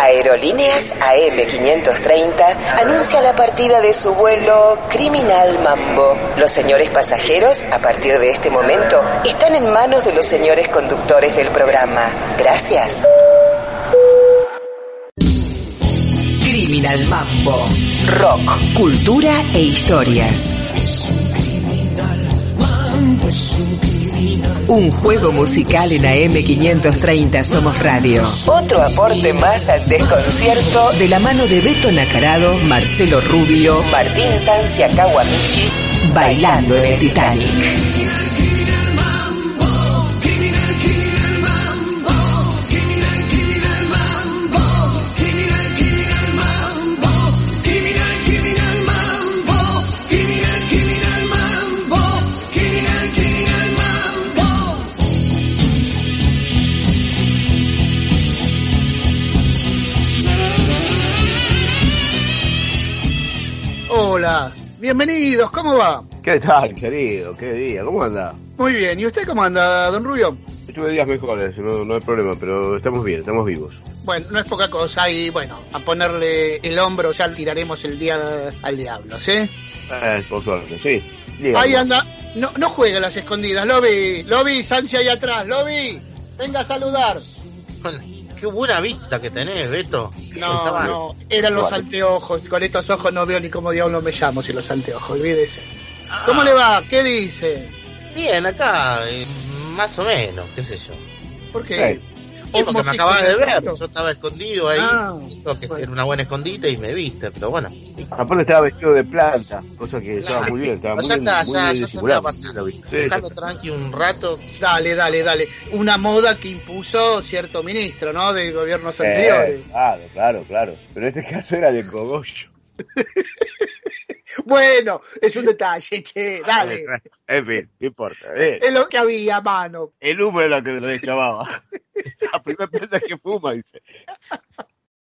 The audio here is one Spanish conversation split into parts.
Aerolíneas AM530 anuncia la partida de su vuelo Criminal Mambo. Los señores pasajeros, a partir de este momento, están en manos de los señores conductores del programa. Gracias. Criminal Mambo. Rock, cultura e historias. Un juego musical en AM530 Somos Radio. Otro aporte más al desconcierto de la mano de Beto Nacarado, Marcelo Rubio, Martín Sancia Kawamichi, bailando en el Titanic. Hola, bienvenidos, ¿cómo va? ¿Qué tal, querido? ¿Qué día? ¿Cómo anda? Muy bien, ¿y usted cómo anda, don Rubio? Tuve días mejores, no, no hay problema, pero estamos bien, estamos vivos. Bueno, no es poca cosa y bueno, a ponerle el hombro ya tiraremos el día al diablo, ¿sí? Eh, por suerte, sí. Dígame. Ahí anda, no, no juegue a las escondidas, Lobby, Lobby, Sancia ahí atrás, Lobby, venga a saludar. Qué buena vista que tenés, Beto. No, Estaba- no, eran los anteojos, con estos ojos no veo ni cómo diablo me llamo si los anteojos, olvídese. ¿Cómo le va? ¿Qué dice? Bien, acá, eh, más o menos, qué sé yo. ¿Por qué? Sí, porque me acabas de ver, yo estaba escondido ahí, Ah, creo que bueno. era una buena escondite y me viste, pero bueno. Aparte estaba vestido de planta, cosa que estaba muy bien, estaba muy ya bien, está, muy ya- bien ya se me va a pasar. Sí. tranqui un rato. Dale, dale, dale. Una moda que impuso cierto ministro, ¿no? De gobiernos Eh, anteriores. claro, claro, claro. Pero en este caso era de cogollo. Bueno, es un detalle, che, dale. En fin, no importa. eh. Es lo que había mano. El humo era lo que lo deschavaba. La primera pieza que fuma, dice.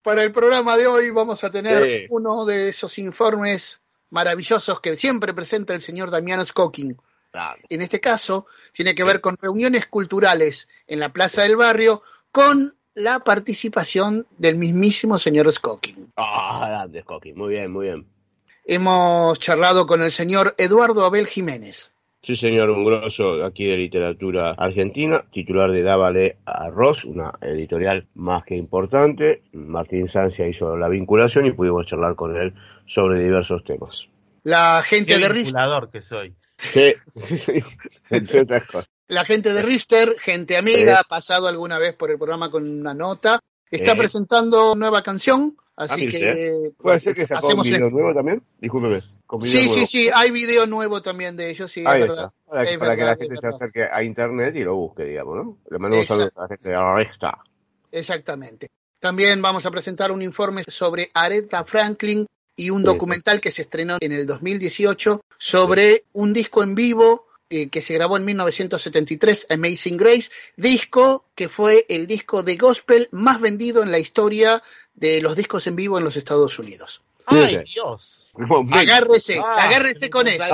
Para el programa de hoy vamos a tener Sí. uno de esos informes maravillosos que siempre presenta el señor Damiano Scocking. Claro. En este caso, tiene que ver con reuniones culturales en la Plaza del Barrio con la participación del mismísimo señor Scocking. Ah, grande, Coqui. Muy bien, muy bien. Hemos charlado con el señor Eduardo Abel Jiménez. Sí, señor, un grosso aquí de literatura argentina, titular de Dávale Arroz, una editorial más que importante. Martín Sancia hizo la vinculación y pudimos charlar con él sobre diversos temas. La gente Qué de vinculador que soy. Sí, entre otras cosas. La gente de Richter, gente amiga, Sí. ha pasado alguna vez por el programa con una nota, está Sí. presentando nueva canción, así Ah, que ¿Puede ser que sacó un hacemos el- video nuevo también? Discúlpeme. con video Sí, nuevo. sí, sí, hay video nuevo también de ellos, sí, Ahí es verdad. Para, que- Es para que verdad, la es gente se acerque a internet y lo busque, digamos, ¿no? Le mando un saludo a la gente de ahí está. Exactamente. También vamos a presentar un informe sobre Aretha Franklin y un Sí. documental que se estrenó en el 2018 sobre un disco en vivo eh, que se grabó en 1973, Amazing Grace, disco que fue el disco de gospel más vendido en la historia de los discos en vivo en los Estados Unidos. Ay. Dios. Agárrese, Ah, agárrese con piel ¿eh?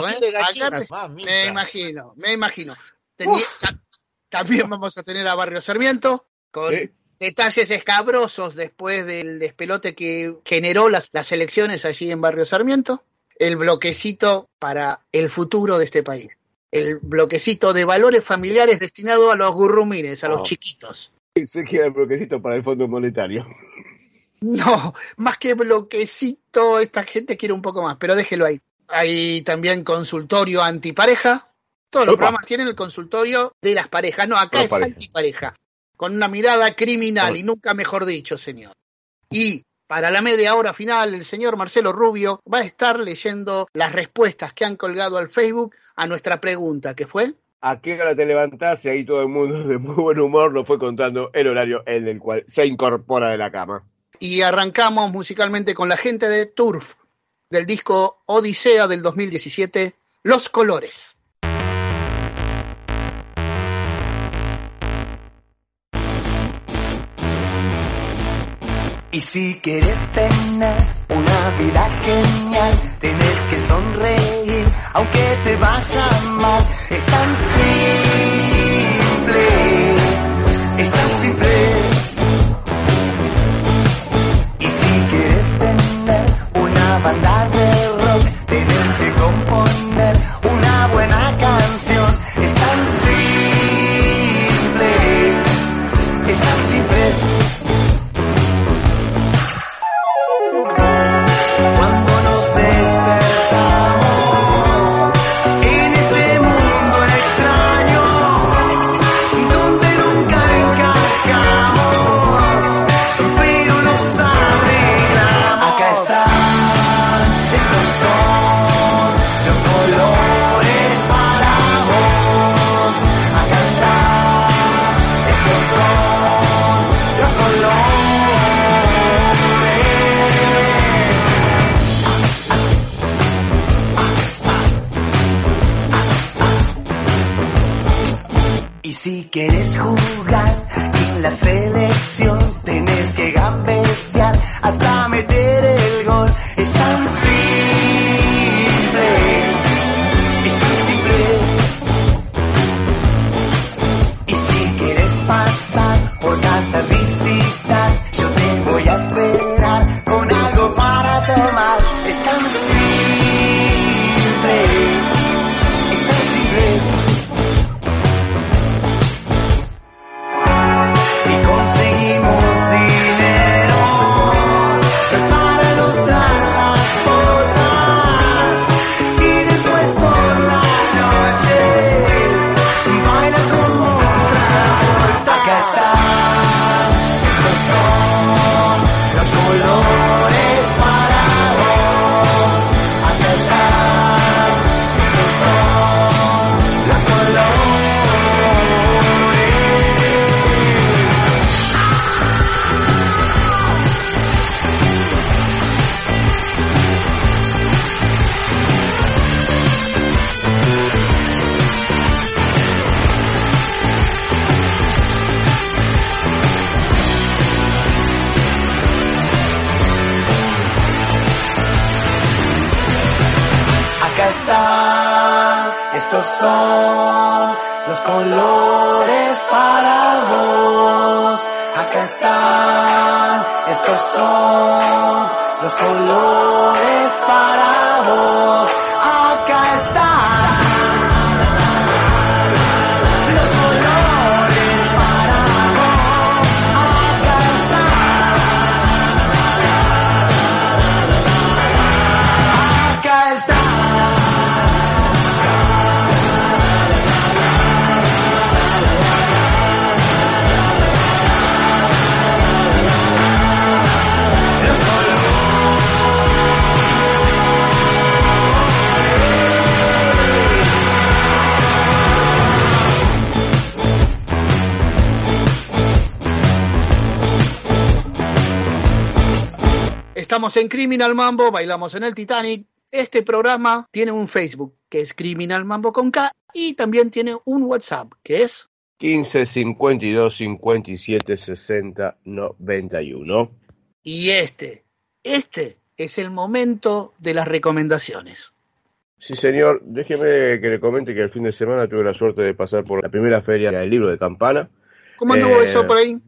Agárrese. Me imagino, me imagino. Tenía- también vamos a tener a Barrio Sarmiento con Sí. detalles escabrosos después del despelote que generó las, las elecciones allí en Barrio Sarmiento. El bloquecito para el futuro de este país. El bloquecito de valores familiares destinado a los gurrumines, a los Oh. chiquitos. Se queda el bloquecito para el Fondo Monetario. No, más que bloquecito, esta gente quiere un poco más, pero déjelo ahí. Hay también consultorio antipareja. Todos los Opa. programas tienen el consultorio de las parejas. No, acá es antipareja. Con una mirada criminal Ah. y nunca mejor dicho, señor. Y para la media hora final, el señor Marcelo Rubio va a estar leyendo las respuestas que han colgado al Facebook a nuestra pregunta, que fue a qué hora te levantás y ahí todo el mundo de muy buen humor nos fue contando el horario en el cual se incorpora de la cama. Y arrancamos musicalmente con la gente de Turf, del disco Odisea del 2017, Los Colores. Y si quieres tener una vida genial, tienes que sonreír, aunque te vaya mal. Es tan simple, es tan simple. Y si quieres tener una banda de rock, tienes que componer Estamos en Criminal Mambo, bailamos en el Titanic. Este programa tiene un Facebook que es Criminal Mambo con K y también tiene un WhatsApp que es 15 52 57 60 91. y este, este es el momento de las recomendaciones. Sí, señor. Déjeme que le comente que el fin de semana tuve la suerte de pasar por la primera feria del libro de Campana. ¿Cómo anduvo Eh, eso por ahí?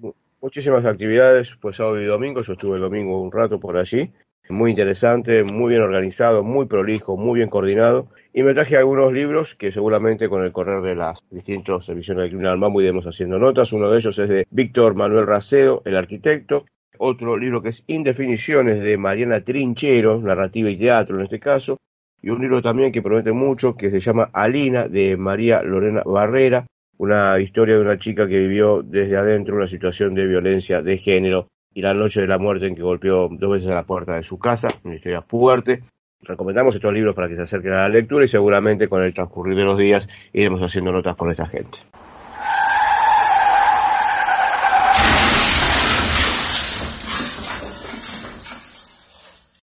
Muchísimas actividades, pues sábado y domingo. Yo estuve el domingo un rato por allí. Muy interesante, muy bien organizado, muy prolijo, muy bien coordinado. Y me traje algunos libros que seguramente con el correr de las distintas emisiones de Criminal Mambo iremos haciendo notas. Uno de ellos es de Víctor Manuel Racedo, el arquitecto. Otro libro que es Indefiniciones de Mariana Trinchero, narrativa y teatro en este caso. Y un libro también que promete mucho, que se llama Alina, de María Lorena Barrera, una historia de una chica que vivió desde adentro una situación de violencia de género y la noche de la muerte en que golpeó dos veces a la puerta de su casa, una historia fuerte recomendamos estos libros para que se acerquen a la lectura y seguramente con el transcurrir de los días iremos haciendo notas con esta gente.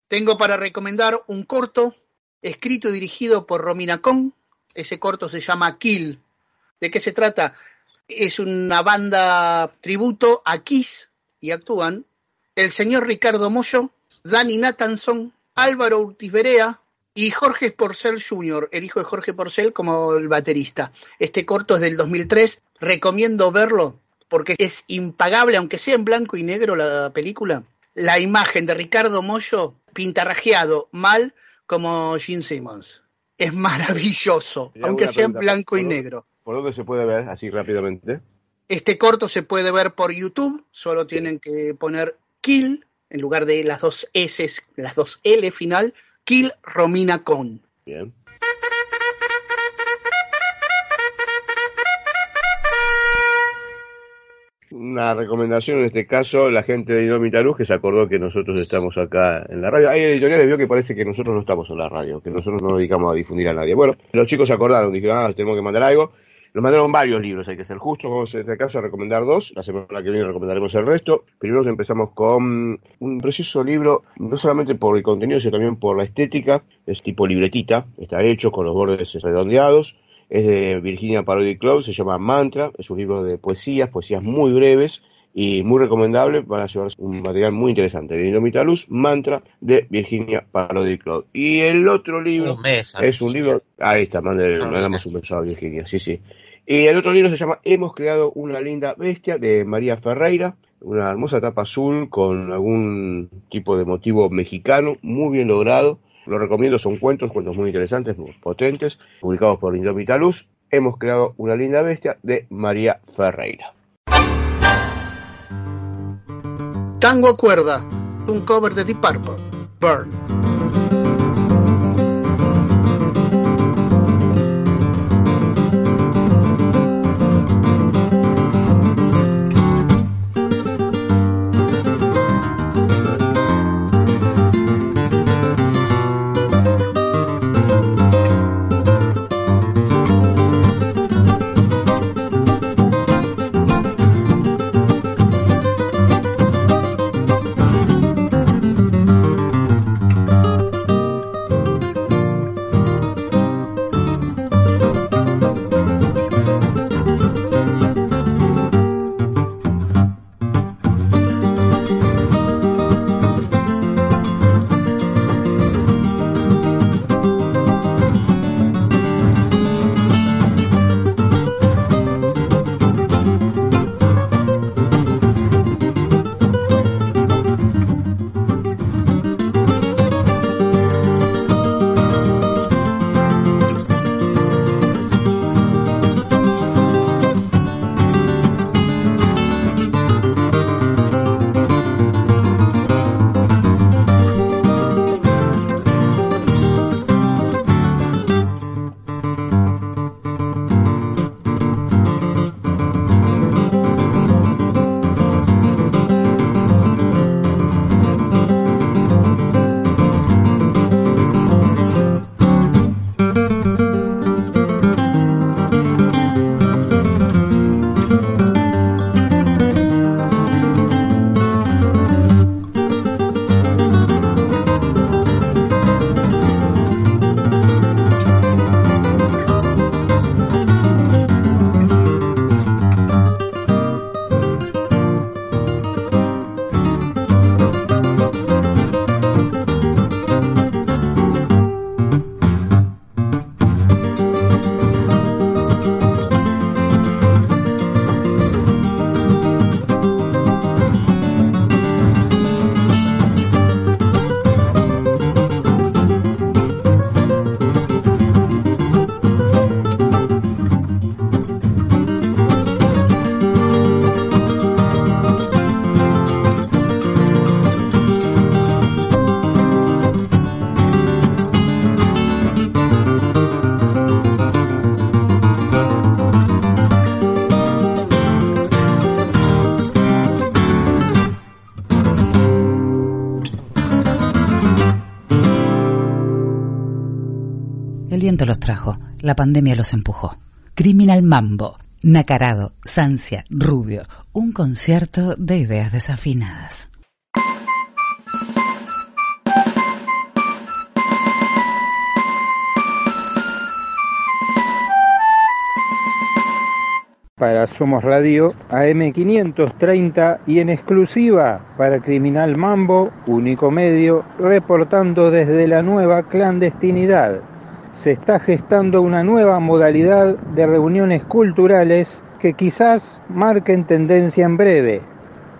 Tengo para recomendar un corto escrito y dirigido por Romina Con. Ese corto se llama Kill. ¿De qué se trata? Es una banda tributo a Kiss y actúan el señor Ricardo Mollo, Danny Nathanson, Álvaro Urtiz Berea y Jorge Porcel Jr., el hijo de Jorge Porcel como el baterista. Este corto es del 2003, recomiendo verlo porque es impagable, aunque sea en blanco y negro la película. La imagen de Ricardo Mollo pintarrajeado mal como Gene Simmons. Es maravilloso, aunque sea en blanco y ¿por dónde- negro. ¿Por dónde se puede ver así rápidamente? Este corto se puede ver por YouTube, solo tienen que poner Kill en lugar de las dos S, las dos L final, Kill Romina Con. Bien. Una recomendación en este caso, la gente de Inómita Luz que se acordó que nosotros estamos acá en la radio. Hay editoriales vio que parece que nosotros no estamos en la radio, que nosotros no nos dedicamos a difundir a nadie. Bueno, los chicos se acordaron, dijeron, ah, tenemos que mandar algo. Nos mandaron varios libros, hay que ser justos, vamos en este caso a recomendar dos, la semana que viene recomendaremos el resto. Primero empezamos con un precioso libro, no solamente por el contenido, sino también por la estética, es tipo libretita, está hecho con los bordes redondeados, es de Virginia Parody Club, se llama Mantra, es un libro de poesías, poesías muy breves y muy recomendable, van a llevar un material muy interesante. De Dinamita Luz, Mantra de Virginia Parody Club. Y el otro libro Un mes. es un libro, ahí está, mande- mandamos un beso a Virginia, sí, sí. Y el otro libro se llama Hemos creado una linda bestia de María Ferreira, una hermosa tapa azul con algún tipo de motivo mexicano, muy bien logrado. Lo recomiendo, son cuentos, cuentos muy interesantes, muy potentes, publicados por Indómita Luz. Hemos creado una linda bestia de María Ferreira. Tango a cuerda, un cover de Deep Purple, Burn. Los trajo, la pandemia los empujó. Criminal Mambo, Nacarado, Sancia, Rubio, un concierto de ideas desafinadas. para Somos Radio AM530 y en exclusiva para Criminal Mambo, único medio, reportando desde la nueva clandestinidad. Se está gestando una nueva modalidad de reuniones culturales que quizás marquen tendencia en breve.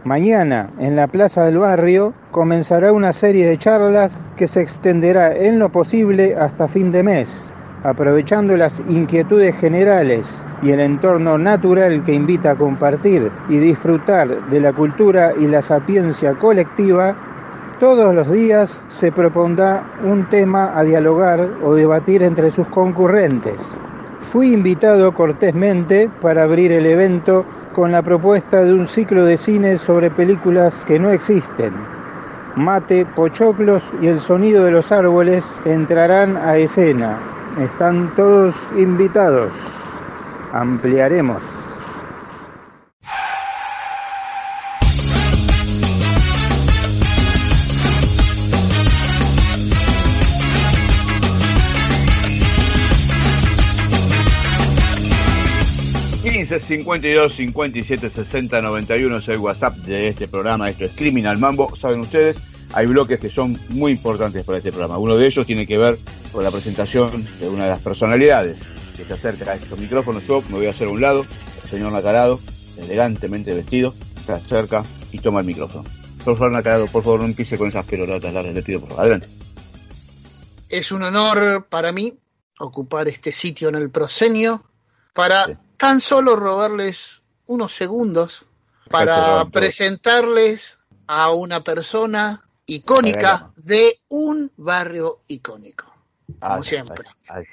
Mañana, en la Plaza del Barrio, comenzará una serie de charlas que se extenderá en lo posible hasta fin de mes aprovechando las inquietudes generales y el entorno natural que invita a compartir y disfrutar de la cultura y la sapiencia colectiva, todos los días se propondrá un tema a dialogar o debatir entre sus concurrentes. Fui invitado cortésmente para abrir el evento con la propuesta de un ciclo de cine sobre películas que no existen. Mate, pochoclos y el sonido de los árboles entrarán a escena, están todos invitados. Ampliaremos. ...15 52 57 60 91 es el WhatsApp de este programa. Esto es Criminal Mambo. Saben ustedes, hay bloques que son muy importantes para este programa. Uno de ellos tiene que ver con la presentación de una de las personalidades que se acerca a estos micrófonos. Yo me voy a hacer a un lado, el señor Nacarado, elegantemente vestido, se acerca y toma el micrófono. Por favor, Nacarado, por favor, no empiece con esas peroratas largas, le pido por favor. Adelante. Es un honor para mí ocupar este sitio en el proscenio para tan solo robarles unos segundos para presentarles a una persona icónica de un barrio icónico. Como siempre.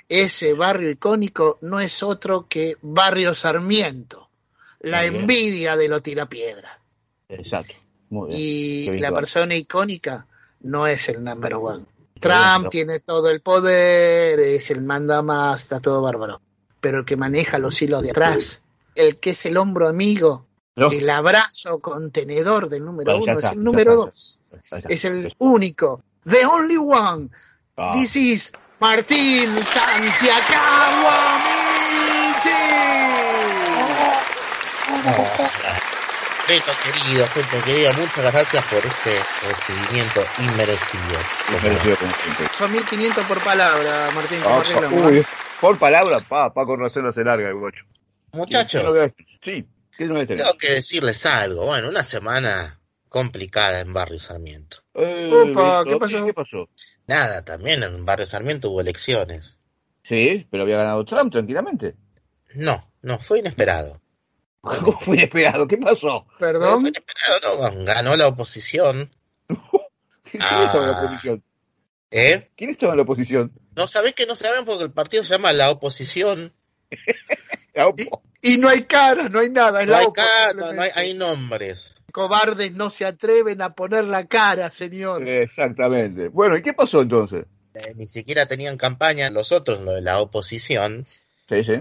Ese barrio icónico no es otro que Barrio Sarmiento, la envidia de lo tirapiedra. Exacto. Y la persona icónica no es el number one. Trump tiene todo el poder, es el manda más, está todo bárbaro. Pero el que maneja los hilos de atrás, el que es el hombro amigo, el abrazo contenedor del número uno es el número dos. Es el único. The only one. Ah. This is Martín Beto querido, Beto querido, muchas gracias por este recibimiento inmerecido. Inmerecido Son 1500 por palabra, Martín. Ah, uy, por palabra, pa, pa con razón no se larga el bocho. Muchachos. Sí. Tengo que decirles algo. Bueno, una semana complicada en Barrio Sarmiento. Eh, ¿qué pasó? ¿Qué pasó? Nada, también en Barrio Sarmiento hubo elecciones. Sí, pero había ganado Trump tranquilamente. No, no, fue inesperado. ¿Cómo fue inesperado? ¿Qué pasó? Perdón. Fue inesperado, no, ganó la oposición. ¿Quién estaba en la oposición? ¿Eh? ¿Quién estaba en la oposición? No sabés que no saben porque el partido se llama La Oposición. y, no hay cara, no hay nada. no hay cara, no, hay, hay nombres cobardes no se atreven a poner la cara, señor. Exactamente. Bueno, ¿y qué pasó entonces? Eh, ni siquiera tenían campaña los otros, lo de la oposición. Sí, sí.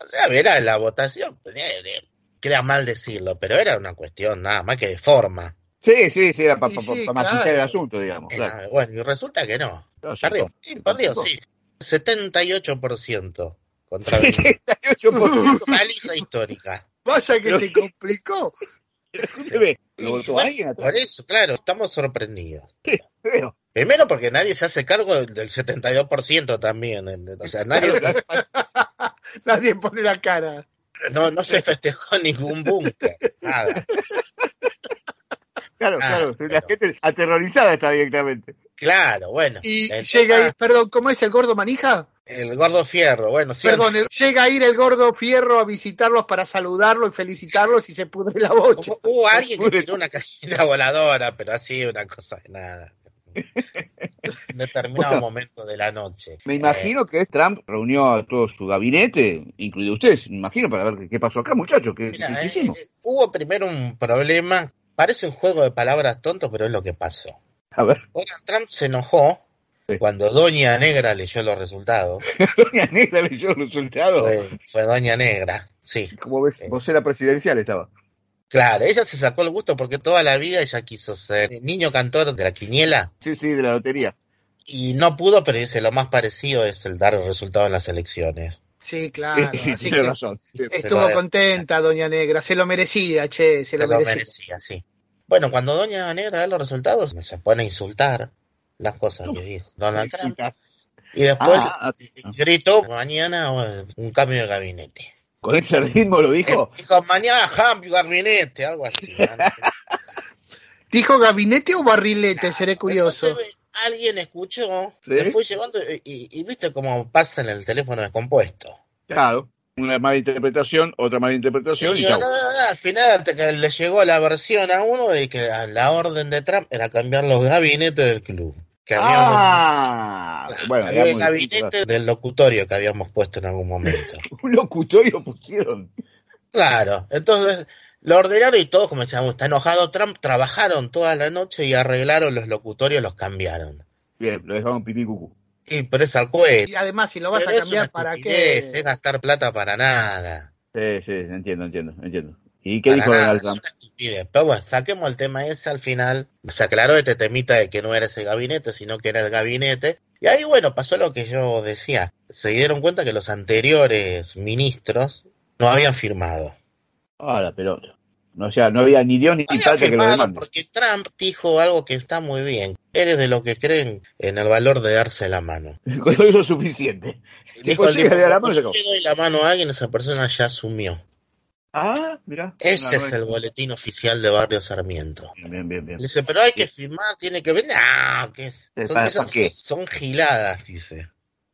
O sea, era la votación. Eh, eh, queda mal decirlo, pero era una cuestión nada más que de forma. Sí, sí, sí, era para pa, el asunto, digamos. Bueno, y resulta que no. perdió, sí, perdió, sí. 78% contra 78%. Paliza histórica. Vaya que se complicó. Por eso, claro, estamos sorprendidos. Primero porque nadie se hace cargo del 72% también. O sea, nadie... nadie pone la cara. No, no se festejó ningún búnker. Nada. Claro, claro, la gente aterrorizada está directamente. Claro, bueno. Y llega ahí, perdón, ¿cómo es el gordo manija? El gordo fierro, bueno, sí. Perdón, llega a ir el gordo fierro a visitarlos para saludarlos y felicitarlos y se pudre la bocha. Hubo, alguien que tiró una cajita voladora, pero así una cosa de nada. En determinado momento de la noche. Me imagino que Trump reunió a todo su gabinete, incluido ustedes, me imagino, para ver qué pasó acá, muchachos. ¿qué, eh, hubo primero un problema, parece un juego de palabras tonto, pero es lo que pasó. A ver. Donald Trump se enojó Cuando Doña Negra leyó los resultados, Doña Negra leyó los resultados. fue, fue Doña Negra, sí. Como ves, vocera presidencial estaba. Claro, ella se sacó el gusto porque toda la vida ella quiso ser niño cantor de la quiniela Sí, sí, de la lotería. y no pudo, pero dice lo más parecido es el dar el resultado en las elecciones. Sí, claro. Sí, sí, así tiene que razón. Sí. estuvo contenta, Doña Negra. Se lo merecía, che, se, Se lo merecía. merecía, sí. Bueno, cuando Doña Negra da los resultados, se pone a insultar las cosas que dijo Donald Trump. Y después Ah, gritó, mañana eh, un cambio de gabinete. Con ese ritmo lo dijo. Dijo, mañana cambio de gabinete, algo así. ¿Dijo gabinete o barrilete? Seré curioso. Entonces, alguien escuchó, ¿Sí? se fue llevando y, y- y viste cómo pasa en el teléfono descompuesto. Claro. Una mala interpretación, otra mala interpretación Sí, y chau. no, no, no, al final que le llegó la versión a uno de que la orden de Trump era cambiar los gabinetes del club. Que habíamos, Ah, bueno, había el gabinete del locutorio que habíamos puesto en algún momento. Un locutorio pusieron. Claro, entonces lo ordenaron y todos, como decíamos, está enojado Trump, trabajaron toda la noche y arreglaron los locutorios, los cambiaron. Bien, lo dejaron pipí cucú. Y pero es al. Y además, si lo vas Pero a es cambiar, una ¿para qué? Es gastar plata para nada. Sí, sí, entiendo, entiendo, entiendo. ¿Y qué Para dijo nada, Donald es Trump? una estupidez. Pero bueno, saquemos el tema ese al final. Se aclaró este temita de que no era ese gabinete, sino que era el gabinete. Y ahí, bueno, pasó lo que yo decía. Se dieron cuenta que los anteriores ministros no habían firmado. Ah, la pelota. No, o sea, no había ni Dios ni que lo demande. porque Trump dijo algo que está muy bien. Eres de los que creen en el valor de darse la mano. Con eso es suficiente. Dijo el tipo, la mano yo y se le doy la mano a alguien, esa persona ya asumió. Ah, mira. Ese es el boletín oficial de Barrio Sarmiento. Bien, bien, bien. Dice, pero hay que firmar, tiene que ver. No, ¿qué es? Son, ¿para- esas- qué? son giladas, dice.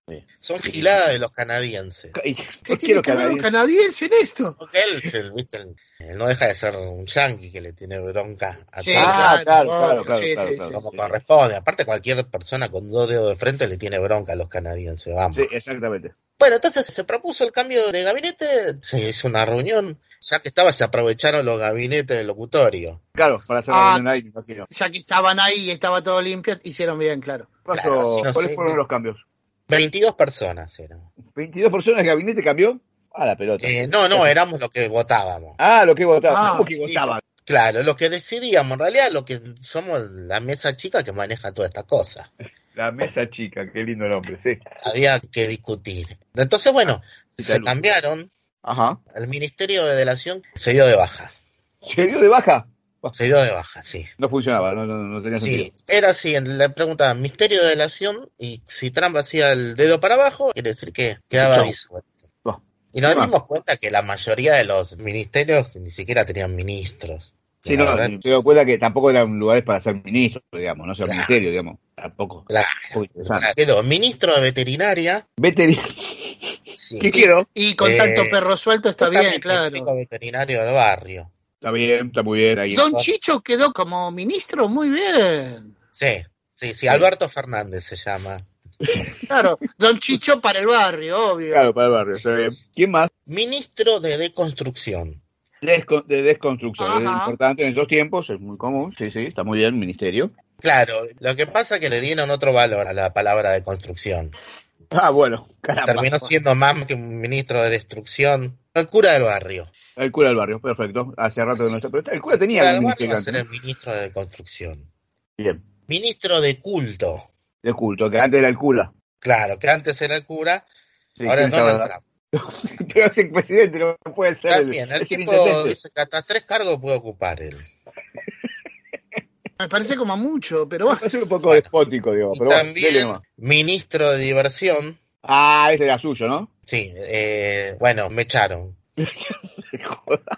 Sí. Son giladas de los canadienses. ¿Y ¿Qué ¿Por qué tiene que ver un canadiense? en esto? Porque él, se- ¿viste? él no deja de ser un yankee que le tiene bronca a Sí, todo, Ah, claro, claro, claro, sí, claro, sí, claro. sí. como sí. corresponde. Aparte, cualquier persona con dos dedos de frente le tiene bronca a los canadienses, vamos. Sí, exactamente. Bueno, entonces se propuso el cambio de gabinete, se hizo una reunión, ya que estaba, se aprovecharon los gabinetes del locutorio. Claro, para hacer Ah, la reunión ahí, imagino. Ya que estaban ahí y estaba todo limpio, hicieron bien, claro. ¿Cuáles sé. fueron los cambios? 22 personas eran. ¿22 personas de gabinete cambió? Ah, la pelota. Eh, no, no, éramos los que votábamos. Ah, lo que votaban. Ah, ¿Cómo que votaban? Claro, lo que decidíamos, en realidad, lo que somos la mesa chica que maneja toda esta cosa. La mesa chica, qué lindo nombre, sí. Había que discutir. Entonces, bueno, se cambiaron. Ajá. El Ministerio de Delación se dio de baja. ¿Se dio de baja? Se dio de baja, sí. No funcionaba, no, no, no tenía Sí, sentido. era así, le preguntaban Ministerio de Delación y si Trump hacía el dedo para abajo, quiere decir que quedaba disuelto. Y nos dimos cuenta que la mayoría de los ministerios ni siquiera tenían ministros. Sí, no, verdad, se dio cuenta que tampoco eran lugares para ser ministro, digamos, no ser Claro. ministerio, digamos. Tampoco. Claro. Muy interesante. Quedó ministro de veterinaria. Veteri- Sí. ¿Qué quiero? Y con Eh, tanto perro suelto está bien, claro. veterinario del barrio. Está bien, está muy bien ahí. Don Chicho quedó como ministro, muy bien. Sí, sí, sí, Alberto Fernández se llama. Claro, Don Chicho para el barrio, obvio. Claro, para el barrio, está bien. ¿Quién más? Ministro de Deconstrucción. Desco- de desconstrucción. Es importante en estos tiempos, es muy común. Sí, sí, está muy bien, ministerio. Claro, lo que pasa es que le dieron otro valor a la palabra de construcción. Ah, bueno, caramba. Terminó siendo más que un ministro de destrucción. El cura del barrio. El cura del barrio, perfecto. Hace rato que no está. Pero el cura El tenía cura del barrio a ser el ministro de construcción. Bien. Ministro de culto. De culto, que antes era el cura. Claro, que antes era el cura, Sí, ahora ¿quién es Donald sabe? Trump. Pero es el presidente, no puede ser. También, el es tipo dice que hasta tres cargos puede ocupar él. Me parece como mucho, pero bueno. Va a ser un poco despótico, digo. Pero bueno, también nomás. ministro de diversión. Ah, ese era suyo, ¿no? Sí, eh, bueno, me echaron.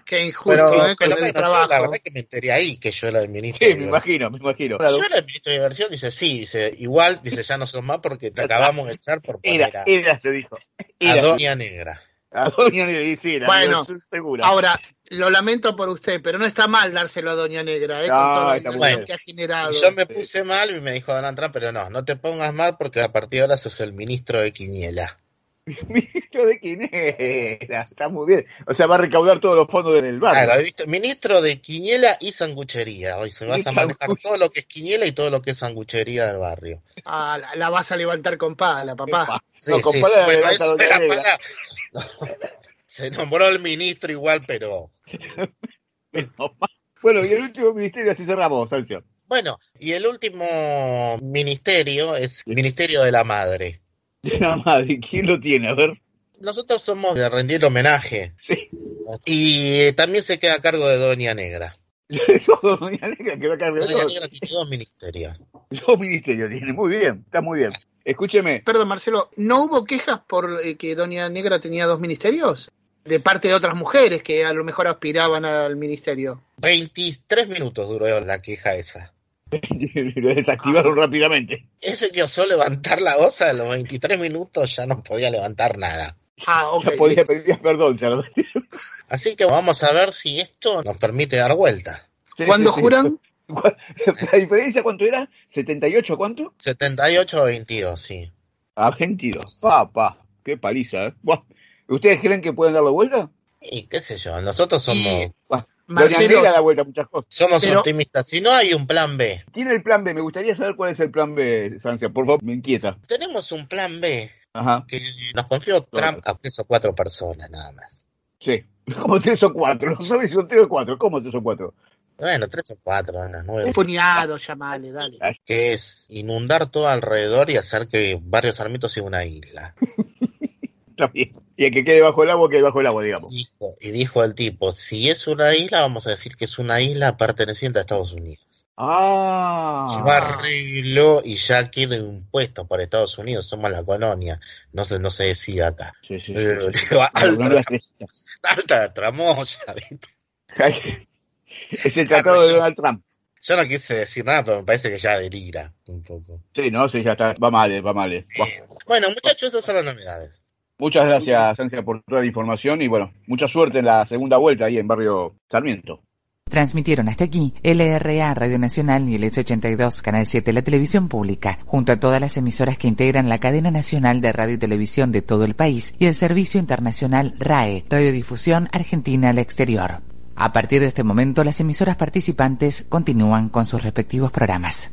Qué injusto, Pero, ¿eh? Pero bueno, trabajo. la verdad que me enteré ahí que yo era el ministro Sí, de me diversión. imagino, me imagino. Yo era el ministro de diversión, dice, sí, dice, igual, dice, ya no son más porque te acabamos de echar por poner Era, a, era, se dijo. a Era. Doña Negra. A Doña Negra, sí, era, Bueno, segura. Ahora, lo lamento por usted, pero no está mal dárselo a Doña Negra, ¿eh? No, con toda la está bien. que ha generado. Yo me puse mal y me dijo Donald Trump, pero no, no te pongas mal porque a partir de ahora sos el ministro de Quiniela. Ministro de Quinela, está muy bien. O sea, va a recaudar todos los fondos del barrio. Claro, ¿viste? ministro de Quiniela y sanguchería. Hoy se vas a manejar todo lo que es Quiniela y todo lo que es sanguchería del barrio. Ah, la, la vas a levantar con pala, papá. Sí, No, con sí, pala sí, la bueno, eso de la pala- No. Se nombró el ministro igual, pero Bueno, y el último ministerio, así cerramos, Sancio. Bueno, y el último ministerio es el Ministerio de la Madre. De la madre, ¿quién lo tiene? A ver. Nosotros somos de rendir homenaje. Sí. Y también se queda a cargo de Doña Negra. Doña Negra que va a cargar Doña todo. Negra tiene dos ministerios. Dos ministerios tiene, muy bien, está muy bien. Escúcheme, Perdón, Marcelo, ¿no hubo quejas por eh, que Doña Negra tenía dos ministerios? De parte de otras mujeres que a lo mejor aspiraban al ministerio. 23 minutos duró la queja esa. lo desactivaron rápidamente. Ese que osó levantar la osa a los 23 minutos ya no podía levantar nada. Ah, ok. Ya podía pedir perdón, ya lo- Así que vamos a ver si esto nos permite dar vuelta. Sí, ¿Cuándo sí, sí. juran? ¿La diferencia cuánto era? ¿78 cuánto? 78 o 22, sí. Argentino. Papá, qué paliza, ¿eh? ¿Ustedes creen que pueden darle vuelta? Y qué sé yo, nosotros somos. Doña Marcelo, da vuelta a muchas cosas. somos Pero- optimistas. Si no hay un plan B, Tiene el plan B, me gustaría saber cuál es el plan B, Sancia, por favor, me inquieta. tenemos un plan B Ajá, que nos confió Trump a tres o cuatro personas nada más. sí. Como tres o cuatro, no sabes si son tres o cuatro, ¿cómo tres o cuatro? Bueno, tres o cuatro, unas nueve. un puñado, llamale, dale. Que es inundar todo alrededor y hacer que Barrio Sarmiento sea una isla. Y el que quede bajo el agua, quede bajo el agua, digamos. Dijo, y dijo el tipo, si es una isla, vamos a decir que es una isla perteneciente a Estados Unidos. Ah. Se arregló y ya queda impuesto por Estados Unidos, somos la colonia. No se, no se decía acá. Sí, sí. Eh, digo, alta, alta tramoya, ¿viste? es el tratado de Donald Trump. Yo no quise decir nada, pero me parece que ya delira un poco. Sí, no, sí, ya está. Va mal, va mal. Buah. Bueno, muchachos, esas son las novedades. Muchas gracias, Sancia, por toda la información y bueno, mucha suerte en la segunda vuelta ahí en Barrio Sarmiento. Transmitieron hasta aquí LRA Radio Nacional y el S82 Canal 7 La Televisión Pública, junto a todas las emisoras que integran la cadena nacional de radio y televisión de todo el país y el servicio internacional RAE, Radiodifusión Argentina al Exterior. A partir de este momento, las emisoras participantes continúan con sus respectivos programas.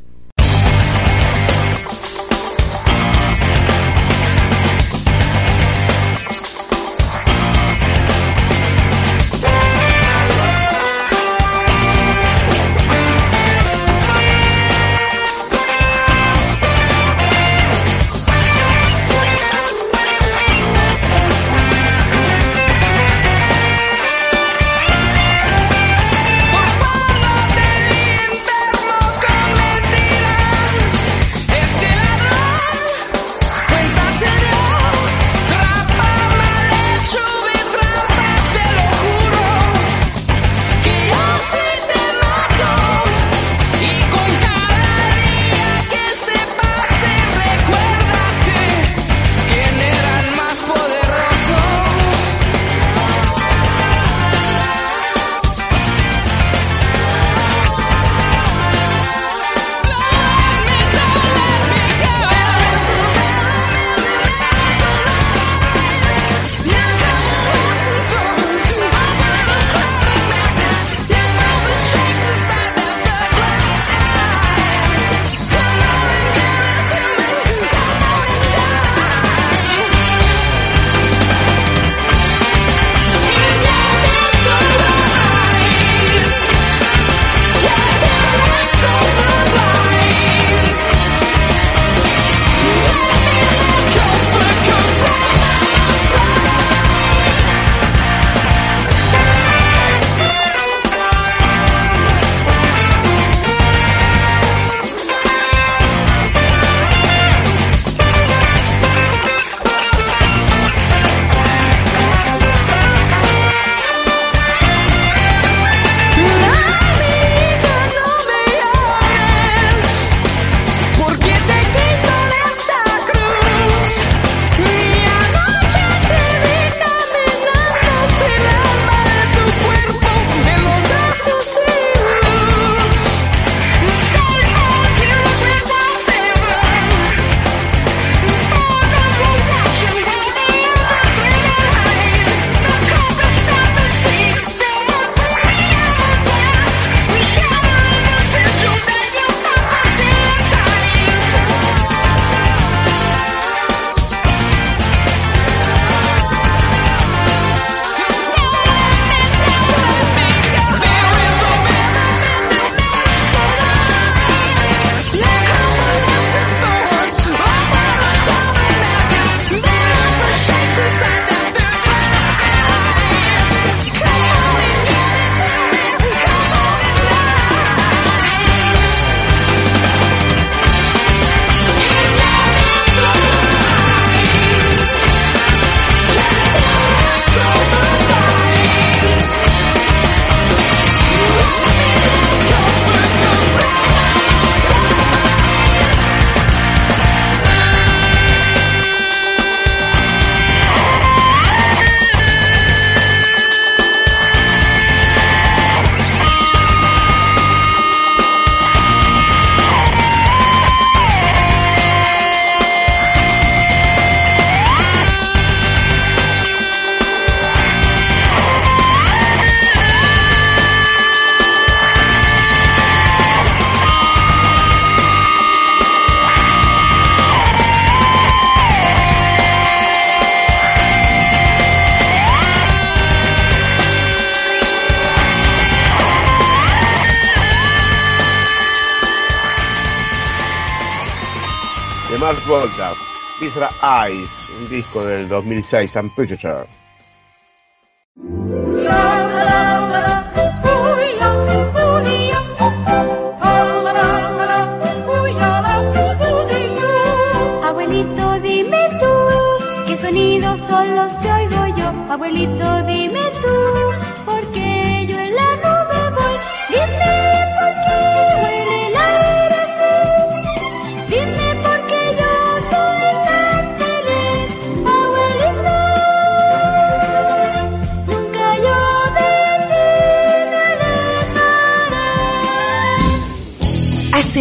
Mars Volta, Visra Eyes, un disco del 2006, San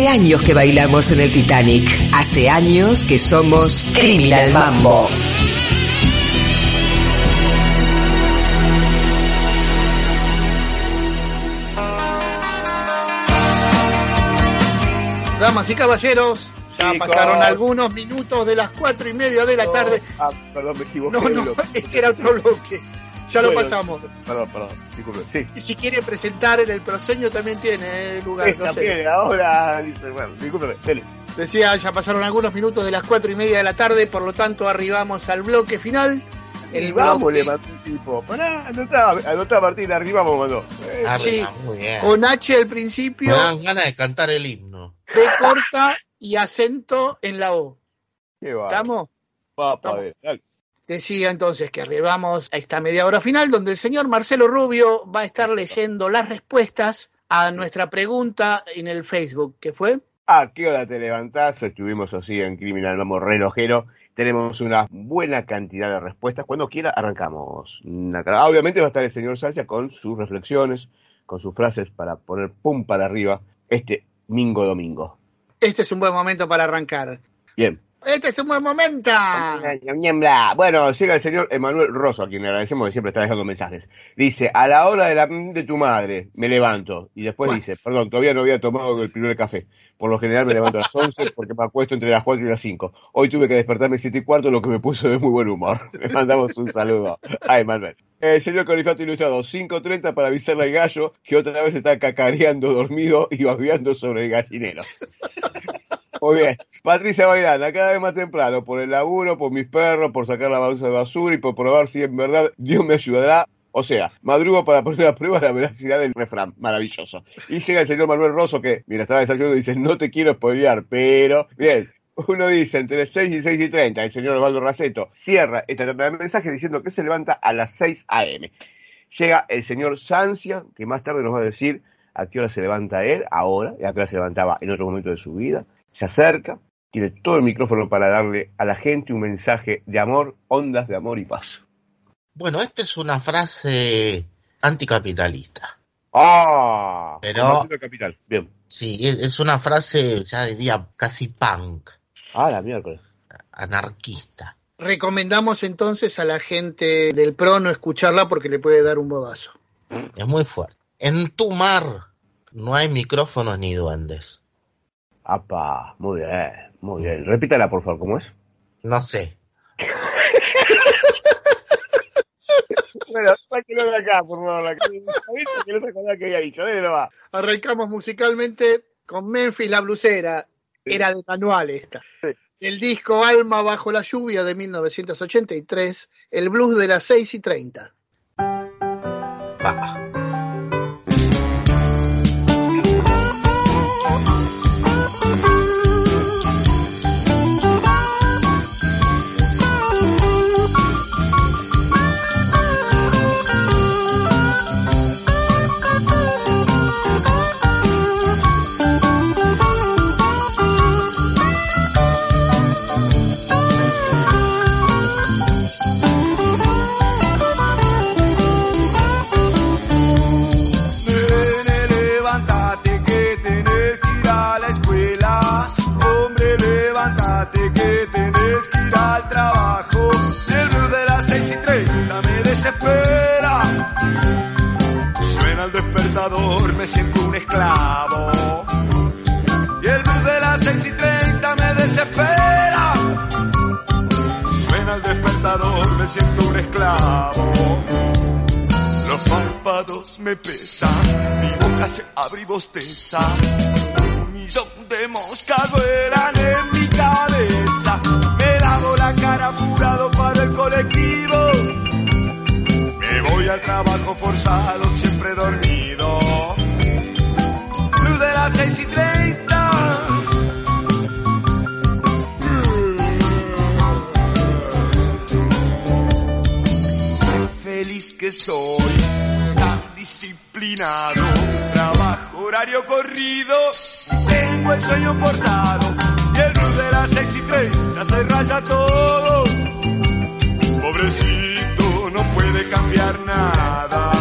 Hace años que bailamos en el Titanic. Hace años que somos Criminal Mambo. Damas y caballeros, ya Chicos. pasaron algunos minutos de las cuatro y media de la tarde. Ah, perdón, me equivoqué. No, no, este era otro bloque. Ya lo Bueno, pasamos. Perdón, perdón, disculpe. Sí. Y si quiere presentar en el proseño también tiene eh, lugar. Sí, no sé. también, ahora, dice, bueno, discúlpeme, dele. Decía, ya pasaron algunos minutos de las cuatro y media de la tarde, por lo tanto arribamos al bloque final. El El vamos, bloque le mandó un tipo. Pará, anotá, anotá Martín, arriba me mandó. Eh, Arriba, sí. muy bien. con H al Me principio, dan ganas de cantar el himno. B corta y acento en la O. qué. ¿Estamos? Papá, de- dale. Decía entonces que arribamos a esta media hora final donde el señor Marcelo Rubio va a estar leyendo las respuestas a nuestra pregunta en el Facebook, que fue ¿A qué hora te levantás? Estuvimos así en Criminal Vamos relojero. Tenemos una buena cantidad de respuestas. Cuando quiera, arrancamos. Obviamente va a estar el señor Sánchez con sus reflexiones, con sus frases para poner pum para arriba este mingo domingo. este es un buen momento para arrancar. Bien. Este es un buen momento. Bueno, llega el señor Emanuel Rosso, a quien le agradecemos que siempre está dejando mensajes. Dice, a la hora de la de tu madre, me levanto. Y después dice, perdón, todavía no había tomado el primer café. Por lo general me levanto a las 11 porque me acuesto entre las 4 y las 5. Hoy tuve que despertarme a 7 y cuarto, lo que me puso de muy buen humor. Le mandamos un saludo a Emanuel. El señor Colifato Ilustrado, 5.30 para avisarle al gallo que otra vez está cacareando dormido y babeando sobre el gallinero. Muy bien. Patricia Bailana, cada vez más temprano, por el laburo, por mis perros, por sacar la bolsa de basura y por probar si en verdad Dios me ayudará. O sea, madrugo para poner a prueba la veracidad del refrán. Maravilloso. Y llega el señor Manuel Rosso que, mira, estaba desayunando y dice, no te quiero spoilear, pero... Bien, uno dice entre 6 y 6 y 30, el señor Osvaldo Raceto cierra esta tanda de mensajes diciendo que se levanta a las 6 a.m. Llega el señor Sancia, que más tarde nos va a decir a qué hora se levanta él, ahora, y a qué hora se levantaba en otro momento de su vida. Se acerca, tiene todo el micrófono para darle a la gente un mensaje de amor, ondas de amor y paz. Bueno, esta es una frase anticapitalista. ¡Ah! Pero- capital. Bien. Sí, es es una frase, ya diría, casi punk, Ah, la miércoles. anarquista. Recomendamos entonces a la gente del PRO no escucharla porque le puede dar un bobazo. Es muy fuerte. En tu mar no hay micrófonos ni duendes. ¡Apa! Muy bien, muy bien. Repítala, por favor, ¿cómo es? No sé. Bueno, sáquelo de acá, por favor. La que que no se acordaba que había dicho. Dele nomás. Arrancamos musicalmente con Memphis la blusera. Era de manual esta. El disco Alma bajo la lluvia de 1983, el blues de las 6 y 30. Pa. me siento un esclavo. Y el bus de las seis y treinta me desespera. Suena el despertador, me siento un esclavo. Los párpados me pesan, mi boca se abre y bosteza. Un millón de moscas vuelan en mi cabeza. Me lavo la cara apurado para el colectivo. Me voy al trabajo forzado soy, tan disciplinado. Trabajo horario corrido, tengo el sueño cortado. Y el luz de las seis y treinta se raya todo. Pobrecito, no puede cambiar nada.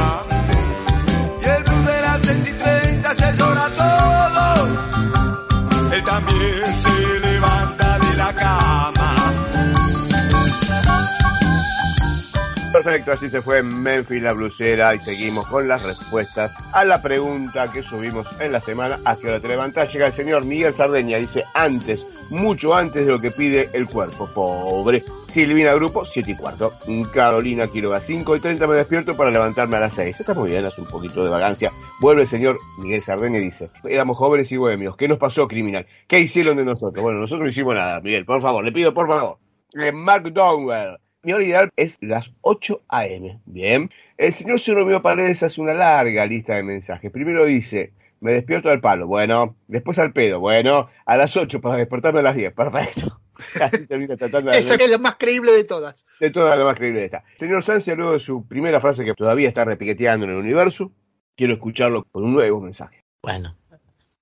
Perfecto, así se fue Memphis la blusera y seguimos con las respuestas a la pregunta que subimos en la semana. ¿A qué hora te levantás? Llega el señor Miguel Sardeña, dice antes, mucho antes de lo que pide el cuerpo. Pobre. Silvina Grupo, 7 y cuarto. Carolina Quiroga, 5 y 30 me despierto para levantarme a las 6. Está muy bien, hace un poquito de vagancia. Vuelve el señor Miguel Sardeña y dice, éramos jóvenes y bohemios. ¿Qué nos pasó, criminal? ¿Qué hicieron de nosotros? Bueno, nosotros no hicimos nada, Miguel, por favor, le pido por favor. Eh, Mark Donwell. Mi hora ideal es las 8 a.m. Bien. El señor Romeo Paredes hace una larga lista de mensajes. Primero dice, me despierto al palo. Bueno. Después al pedo. Bueno. A las 8 para despertarme a las 10. Perfecto. Así termina tratando de... Esa es la más creíble de todas. De todas la más creíble de esta. Señor Sancia, luego de su primera frase que todavía está repiqueteando en el universo, quiero escucharlo con un nuevo mensaje. Bueno,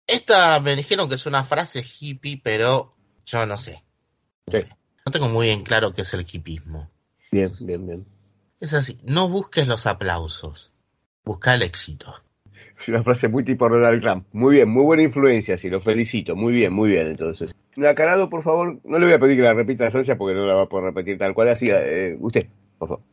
esta me dijeron que es una frase hippie, pero yo no sé. Sí. No tengo muy en claro qué es el hippismo. Bien, bien, bien. Es así, no busques los aplausos, busca el éxito. Es una frase muy tipo Donald Trump. Muy bien, muy buena influencia, sí, lo felicito. Muy bien, muy bien, entonces. Nacarado, por favor, no le voy a pedir que la repita a Sancia porque no la va a poder repetir tal cual así. Eh, usted, por favor.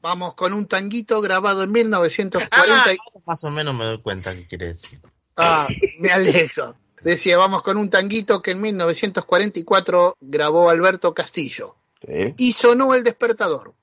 Vamos con un tanguito grabado en 1940. Ah, más o menos me doy cuenta qué quiere decir. Ah, me alegro. Decía, vamos con un tanguito que en 1944 grabó Alberto Castillo. Sí. Y sonó el despertador.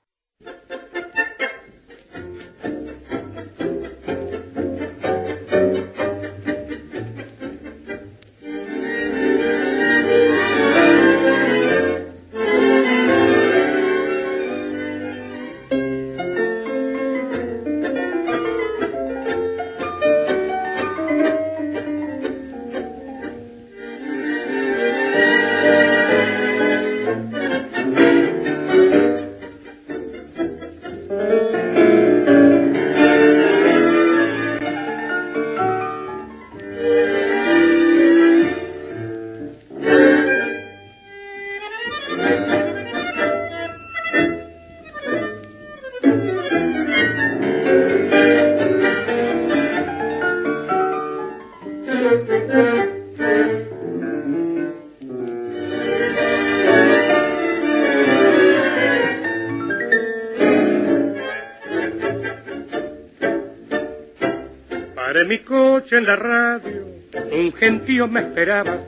Paré mi coche en la radio, un gentío me esperaba,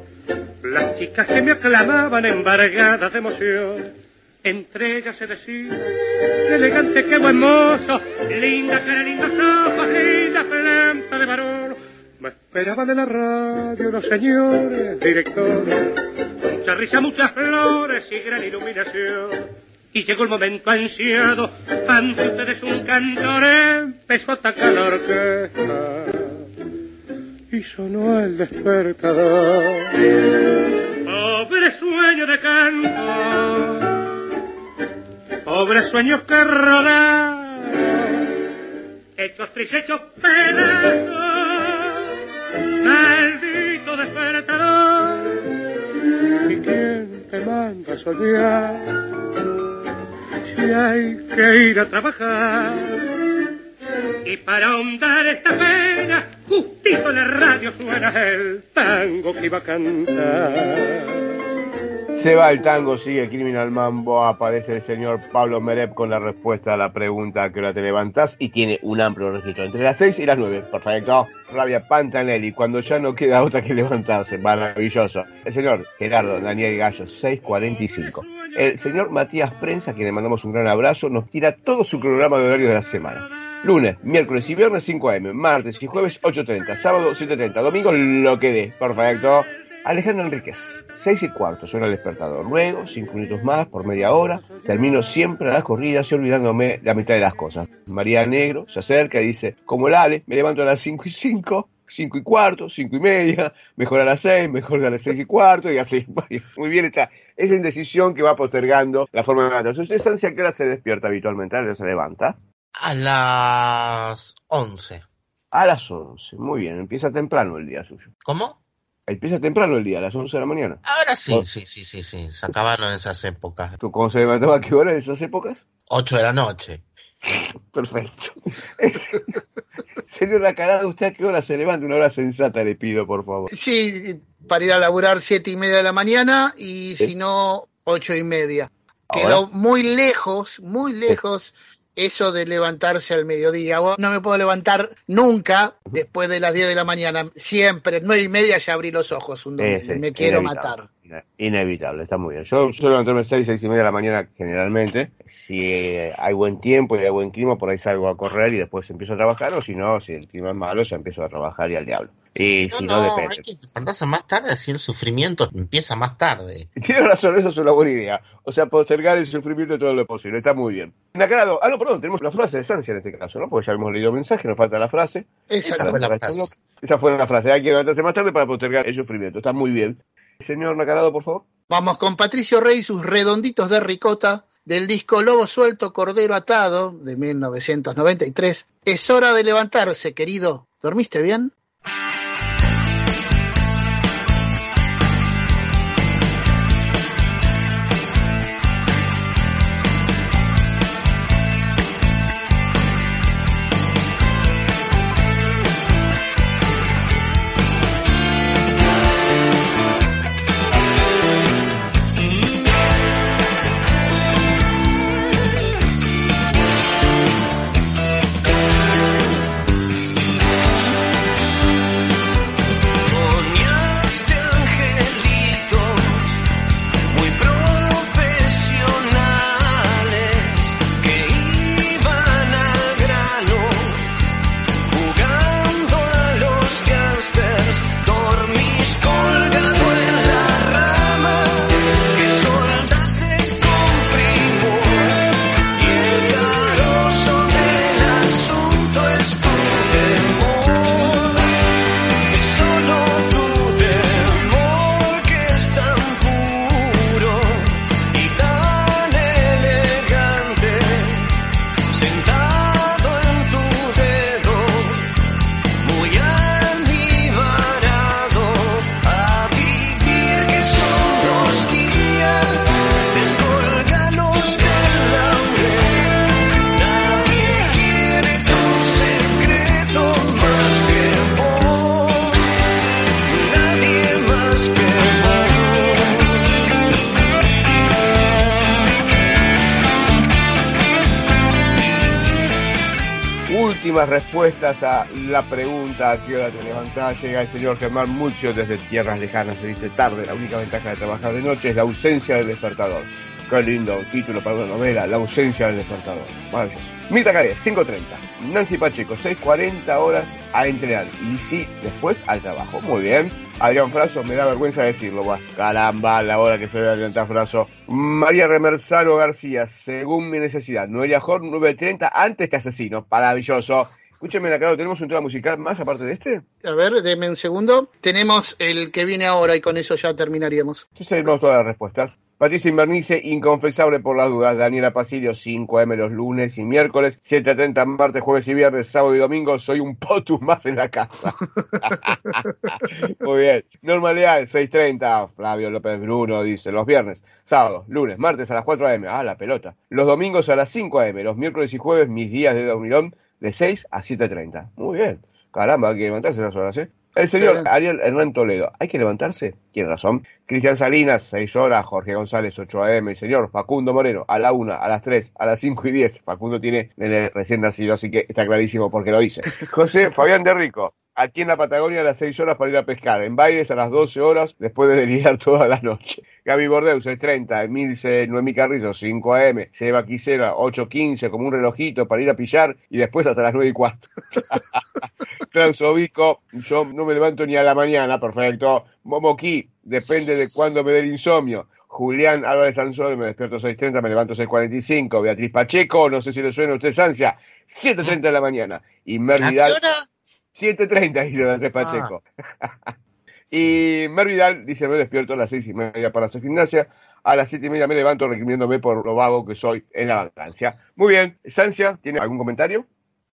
las chicas que me aclamaban embargadas de emoción. Entre ellas se decía, elegante, qué buen mozo, linda cara, lindos ojos, linda planta de varón. Me esperaban en la radio los señores directores, mucha risa, muchas flores y gran iluminación. Y llegó el momento ansiado, ante ustedes un cantor empezó a atacar la orquesta. Y sonó el despertador. Pobre sueño de canto, pobre sueño que rodar, hechos tristes, hechos pedazos, maldito despertador. ¿Y quién te manda a soñar? Si hay que ir a trabajar. Y para ahondar esta pena, justito en la radio suena el tango que iba a cantar. Se va el tango, sigue Criminal Mambo, aparece el señor Pablo Merep con la respuesta a la pregunta a qué hora te levantás y tiene un amplio registro entre las 6 y las 9. Perfecto. Rabia Pantanelli, cuando ya no queda otra que levantarse. Maravilloso. El señor Gerardo Daniel Gallo, 645. El señor Matías Prensa, a quien le mandamos un gran abrazo, nos tira todo su programa de horario de la semana. Lunes, miércoles y viernes 5 am, martes y jueves 8.30, sábado 7.30, domingo lo que dé. Perfecto. Alejandro Enríquez, 6 y cuarto, suena el despertador. Luego, 5 minutos más por media hora, termino siempre a las corridas y olvidándome la mitad de las cosas. María Negro se acerca y dice, como el Ale, me levanto a las 5 y 5, 5 y cuarto, 5 y media, mejor a las 6, mejor a las 6 y cuarto, y así. Muy bien, esta, esa indecisión que va postergando la forma de levantarse. ¿Usted, Sancia, a qué hora se despierta habitualmente? ¿A qué se levanta? A las 11. A las 11, muy bien, empieza temprano el día suyo. ¿Cómo? Empieza temprano el día, a las 11 de la mañana. Ahora sí, Oh. sí, sí, sí, sí. Se acabaron esas épocas. ¿Tú cómo se levantaba a qué hora en esas épocas? 8 de la noche. Perfecto. Señor Nacarado, ¿usted a qué hora se levanta? Una hora sensata le pido, por favor. Sí, para ir a laburar siete y media de la mañana y si no, ocho y media. Quedó muy lejos, muy lejos eso de levantarse al mediodía. No me puedo levantar nunca después de las 10 de la mañana. Siempre, nueve y media ya abrí los ojos un domingo. Ese, me quiero matar. Ine- Inevitable, está muy bien. Yo suelo levantarme a 6, 6 y media de la mañana generalmente. Si eh, hay buen tiempo y hay buen clima, por ahí salgo a correr y después empiezo a trabajar. O si no, si el clima es malo, ya empiezo a trabajar y al diablo. Y No, si no, no, depende. hay que despertarse más tarde, así el sufrimiento empieza más tarde. Tiene razón, eso es una buena idea. O sea, postergar el sufrimiento todo lo posible. Está muy bien. Nacarado, ah, no, perdón, tenemos la frase de Sancia en este caso, ¿no? Porque ya hemos leído el mensaje, nos falta la frase. Exacto. fue la frase. Esa fue la frase. Hay que levantarse más tarde para postergar el sufrimiento. Está muy bien. Señor Nacarado, por favor. Vamos con Patricio Rey sus redonditos de ricota del disco Lobo Suelto, Cordero Atado de 1993. Es hora de levantarse, querido. ¿Dormiste bien? Últimas respuestas a la pregunta a qué hora te levantás. Llega el señor Germán Mucho desde tierras lejanas. Se dice tarde. La única ventaja de trabajar de noche es la ausencia del despertador. Qué lindo título para una novela. La ausencia del despertador. Mirta Caré, 5.30. Nancy Pacheco, 6.40 horas a entrenar. Y sí, después al trabajo. Muy bien. Adrián Fraso, me da vergüenza decirlo. Buah, caramba, la hora que se debe adelantar Fraso. María Remersaro García, según mi necesidad. Noelia Horn, 9.30, antes que asesino. Maravilloso. Escúcheme, Nacaro, ¿tenemos un tema musical más aparte de este? A ver, deme un segundo. Tenemos el que viene ahora y con eso ya terminaríamos. Sí, tenemos todas las respuestas. Patricia Invernice, inconfesable por las dudas. Daniela Pasilio, 5 M los lunes y miércoles. 7.30 martes, jueves y viernes, sábado y domingo. Soy un potus más en la casa. Muy bien. Norma Leal, 6.30. Flavio López Bruno dice, los viernes, sábado, lunes, martes a las 4 am. Ah, la pelota. Los domingos a las 5 am. Los miércoles y jueves, mis días de dormirón, de 6 a 7.30. Muy bien. Caramba, hay que levantarse esas horas, ¿eh? El señor. Ariel Hernán Toledo, ¿hay que levantarse? Tiene razón. Cristian Salinas, 6 horas. Jorge González, 8 am. El señor Facundo Moreno, a la 1, a las 3, a las 5 y 10. Facundo tiene nene recién nacido, así que está clarísimo por qué lo dice. José Fabián de Rico, aquí en la Patagonia a las 6 horas para ir a pescar. En Bailes a las 12 horas, después de delirar toda la noche. Gaby Bordeus, 6.30. Emilce Noemí Carrizo, 5 am. Seba Quisera, 8.15, como un relojito para ir a pillar. Y después hasta las 9 y cuarto. Transobico, yo no me levanto ni a la mañana, perfecto. Momoquí, depende de cuándo me dé el insomnio. Julián Álvarez Sansón, me despierto 6.30, me levanto 6.45. Beatriz Pacheco, no sé si le suena a usted, Sancia, 7.30 de la mañana. Y Mer ¿A qué Vidal, hora? 7.30, dice Beatriz Pacheco. y Mer Vidal dice, me despierto a las seis y media para hacer gimnasia. A las siete y media me levanto recrimiéndome por lo vago que soy en la vacancia. Muy bien, Sancia, ¿tiene algún comentario?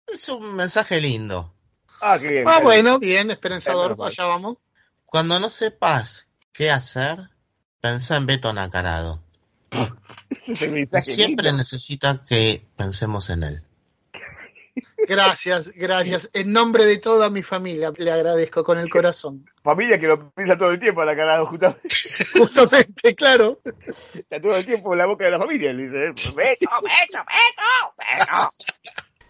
Es un mensaje lindo. Ah, qué bien. Ah, dale. bueno, bien, esperanzador, allá vamos. Cuando no sepas qué hacer, pensá en Beto Nacarado. Siempre necesita que pensemos en él. Gracias, gracias. En nombre de toda mi familia, le agradezco con el corazón. Familia que lo piensa todo el tiempo, la cara, justamente. Justamente, claro. Está todo el tiempo en la boca de la familia. Le dice, Beto, Beto, Beto, Beto.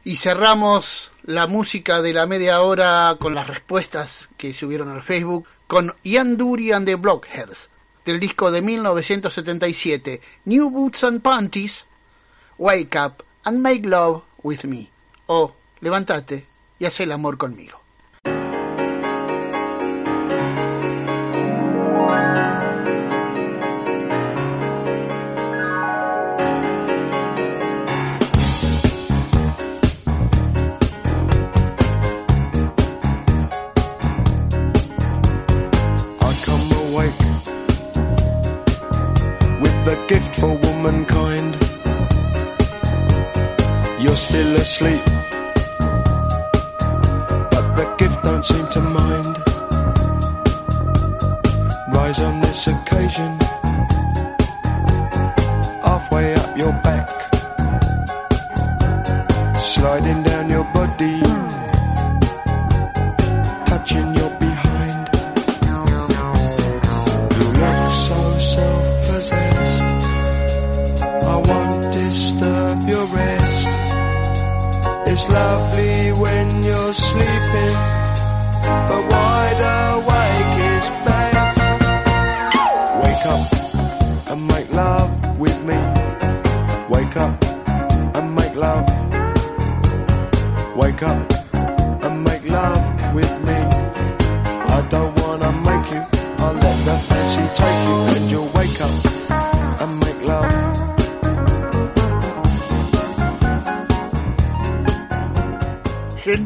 Y cerramos la música de la media hora con las respuestas que subieron al Facebook con Ian Dury and the Blockheads del disco de 1977 New Boots and Panties, Wake Up and Make Love with Me o Levántate y haz el amor conmigo. Asleep, but the gift don't seem to mind. Rise on this occasion, halfway up your back, sliding down your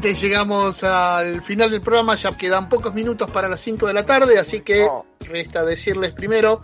Gente, llegamos al final del programa, ya quedan pocos minutos para las 5 de la tarde, así que resta decirles primero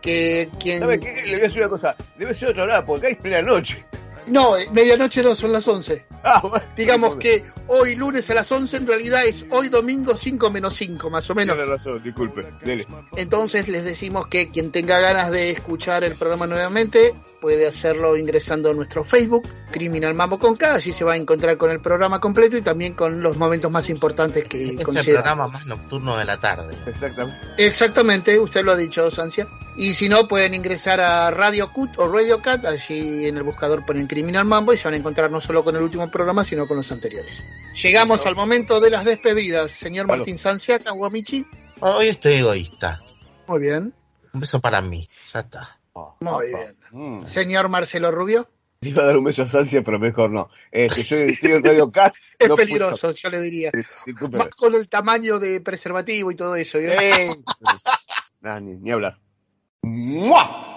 que quien... ¿Sabe qué? Le voy a decir una cosa. Debe ser otra hora, porque acá es plena noche. No, eh, medianoche no, son las 11. Digamos que hoy lunes a las 11 en realidad es hoy domingo 5 menos 5, más o menos. Tiene razón, disculpe. Dele. Entonces les decimos que quien tenga ganas de escuchar el programa nuevamente puede hacerlo ingresando a nuestro Facebook, Criminal Mambo con K, allí se va a encontrar con el programa completo y también con los momentos más importantes que Es el programa más nocturno de la tarde. Exactamente. Exactamente, usted lo ha dicho, Sancia. Y si no, pueden ingresar a Radio Cut o Radio Cat, allí en el buscador ponen Criminal Mambo y se van a encontrar no solo con el último programa, sino con los anteriores. Llegamos al momento de las despedidas. Señor Claro. Martín Sancia, Kawamichi. Hoy estoy egoísta. Muy bien, Un beso para mí. Ya está. muy bien. Mm. Señor Marcelo Rubio. Le iba a dar un beso a Sancia, pero mejor no. Este, yo estoy en Radio Cat. Es no peligroso, yo le diría. Más con el tamaño de preservativo y todo eso. ¿eh? Eh, nah, ni, ni hablar. ¡Mua!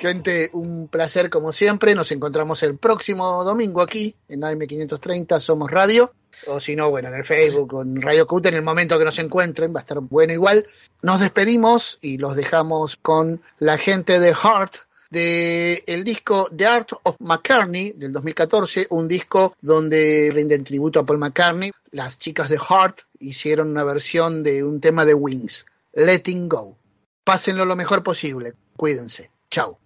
Gente, un placer como siempre. Nos encontramos el próximo domingo aquí en AM530 Somos Radio. O si no, bueno, en el Facebook o en Radio Cut en el momento que nos encuentren. Va a estar bueno igual. Nos despedimos y los dejamos con la gente de Heart de disco The Art of McCartney del 2014, un disco donde rinden tributo a Paul McCartney. Las chicas de Heart hicieron una versión de un tema de Wings, Letting Go. Pásenlo lo mejor posible. Cuídense. Chao.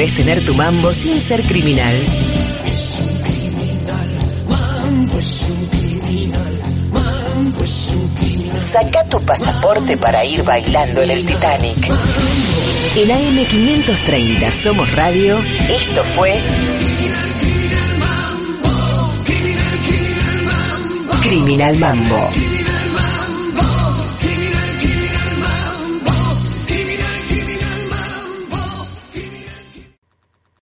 Podés tener tu mambo sin ser criminal. Saca tu pasaporte para ir bailando en el Titanic. En AM530 Somos Radio, esto fue Criminal Mambo.